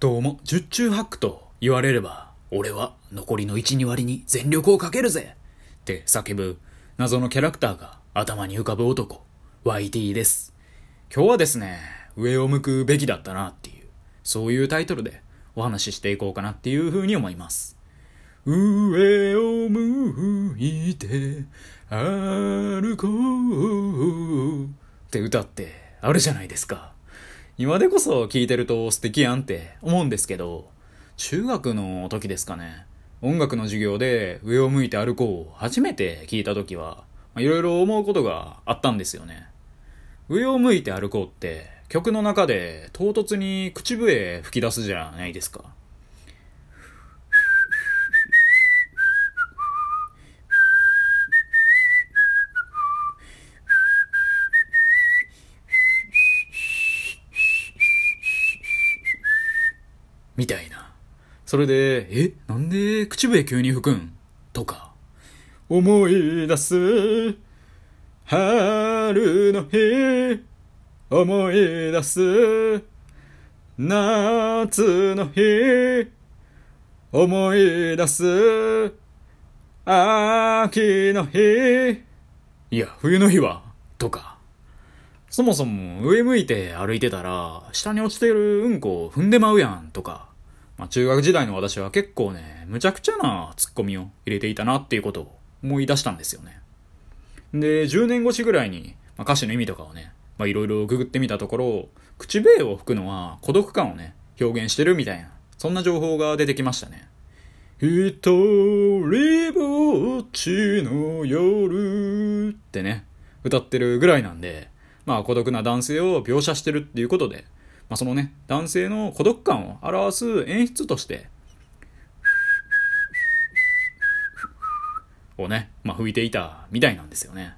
どうも、十中八九と言われれば、俺は残りの1、2割に全力をかけるぜって叫ぶ謎のキャラクターが頭に浮かぶ男、YT です。今日はですね、上を向くべきだったなっていう、そういうタイトルでお話ししていこうかなっていう風に思います。上を向いて歩こうって歌ってあるじゃないですか。今でこそ聞いてると素敵やんって思うんですけど、中学の時ですかね。音楽の授業で上を向いて歩こうを初めて聞いた時は、いろいろ思うことがあったんですよね。上を向いて歩こうって曲の中で唐突に口笛吹き出すじゃないですか。みたいな。それで、え、なんで口笛急に吹くん？とか。思い出す。春の日。思い出す。夏の日。思い出す。秋の日。いや、冬の日は？とか。そもそも上向いて歩いてたら、下に落ちてるうんこを踏んでまうやんとか。まあ、中学時代の私は結構ね、むちゃくちゃなツッコミを入れていたなっていうことを思い出したんですよね。で、10年越しぐらいに、まあ、歌詞の意味とかをね、まあいろいろググってみたところ、口笛を吹くのは孤独感をね、表現してるみたいな、そんな情報が出てきましたね。一人ぼっちの夜ってね、歌ってるぐらいなんで、まあ孤独な男性を描写してるっていうことで、まあそのね、男性の孤独感を表す演出として、をね、まあ吹いていたみたいなんですよね。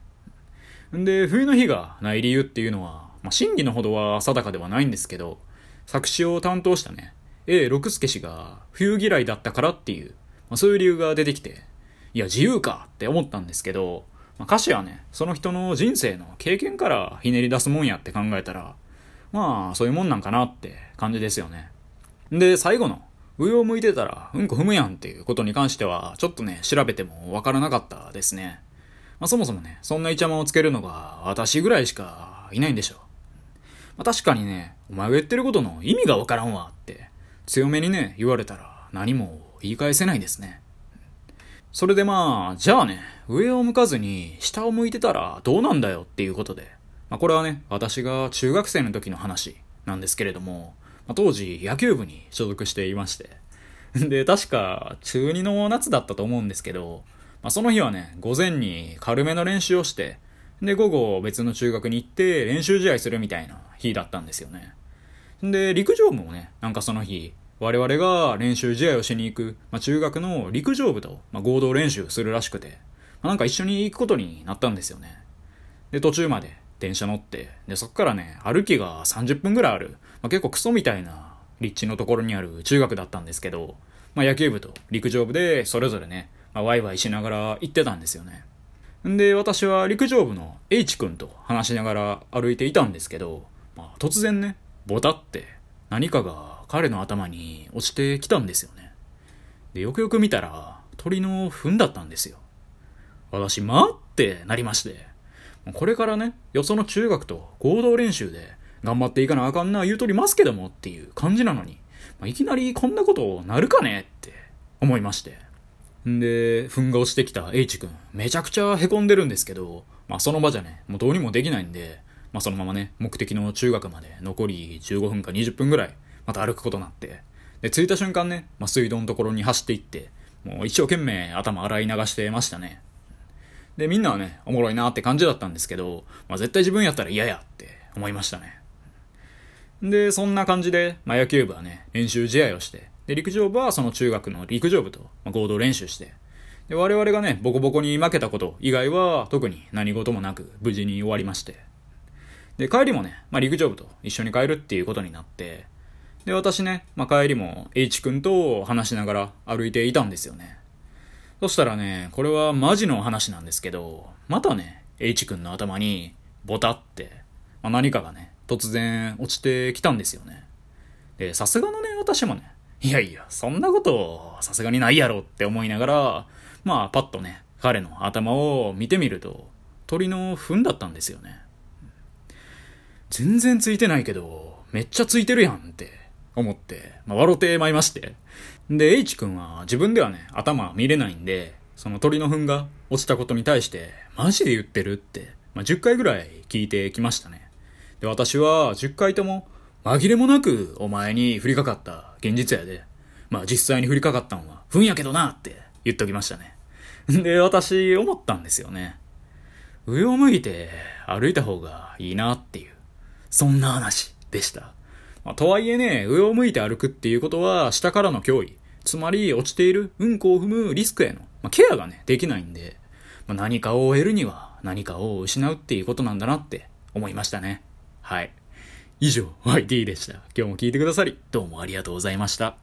で、冬の日がない理由っていうのは、まあ真偽のほどは定かではないんですけど、作詞を担当したね、A 六助氏が冬嫌いだったからっていう、まあ、そういう理由が出てきて、いや自由かって思ったんですけど、まあ、歌詞はね、その人の人生の経験からひねり出すもんやって考えたら、まあそういうもんなんかなって感じですよね。で、最後の、上を向いてたらうんこ踏むやんっていうことに関しては、ちょっとね、調べてもわからなかったですね。まあそもそもね、そんなイチャモンをつけるのが私ぐらいしかいないんでしょう。まあ確かにね、お前が言ってることの意味がわからんわって、強めにね、言われたら何も言い返せないですね。それでまあ、じゃあね、上を向かずに下を向いてたらどうなんだよっていうことで、まあこれはね、私が中学生の時の話なんですけれども、まあ、当時野球部に所属していまして、で、確か中2の夏だったと思うんですけど、まあその日はね、午前に軽めの練習をして、で、午後別の中学に行って練習試合するみたいな日だったんですよね。で、陸上部もね、なんかその日、我々が練習試合をしに行く、まあ、中学の陸上部と、まあ、合同練習するらしくて、まあ、なんか一緒に行くことになったんですよね。で、途中まで電車乗って、で、そっからね、歩きが30分ぐらいある、まあ、結構クソみたいな立地のところにある中学だったんですけど、まあ、野球部と陸上部でそれぞれね、まあ、ワイワイしながら行ってたんですよね。んで、私は陸上部の H 君と話しながら歩いていたんですけど、まあ、突然ね、ボタって何かが彼の頭に落ちてきたんですよね。で、よくよく見たら鳥の糞だったんですよ。私、待ってなりまして。これからね、よその中学と合同練習で頑張っていかなあかんな言うとりますけどもっていう感じなのに、まあ、いきなりこんなことなるかねって思いまして。んで、糞が落ちてきた H 君、めちゃくちゃ凹んでるんですけど、まあその場じゃね、もうどうにもできないんで、まあそのままね、目的の中学まで残り15分か20分ぐらい、また歩くことになって、で、着いた瞬間ね、まあ水道のところに走っていって、もう一生懸命頭洗い流してましたね。で、みんなはね、おもろいなって感じだったんですけど、まあ絶対自分やったら嫌やって思いましたね。で、そんな感じで、まあ野球部はね、練習試合をして、で、陸上部はその中学の陸上部と合同練習して、で、我々がね、ボコボコに負けたこと以外は特に何事もなく無事に終わりまして。で、帰りもね、まあ陸上部と一緒に帰るっていうことになって、で、私ね、まあ帰りも H 君と話しながら歩いていたんですよね。そしたらね、これはマジの話なんですけど、またね、H 君の頭にボタって、まあ、何かがね、突然落ちてきたんですよね。で、さすがのね、私もね、いやいや、そんなことさすがにないやろって思いながら、まあパッとね、彼の頭を見てみると、鳥の糞だったんですよね。全然ついてないけど、めっちゃついてるやんって思って、まあ、笑ってまいまして。で、H 君は自分ではね、頭見れないんで、その鳥の糞が落ちたことに対して、マジで言ってるって、まあ、10回ぐらい聞いてきましたね。で、私は10回とも、紛れもなくお前に降りかかった現実やで。まあ実際に降りかかったんは、糞やけどなって言っときましたね。で、私思ったんですよね。上を向いて歩いた方がいいなっていう、そんな話でした。まあ、とはいえね、上を向いて歩くっていうことは下からの脅威、つまり落ちているうんこを踏むリスクへの、まあ、ケアがね、できないんで、まあ、何かを得るには何かを失うっていうことなんだなって思いましたね。はい。以上、YD でした。今日も聞いてくださり、どうもありがとうございました。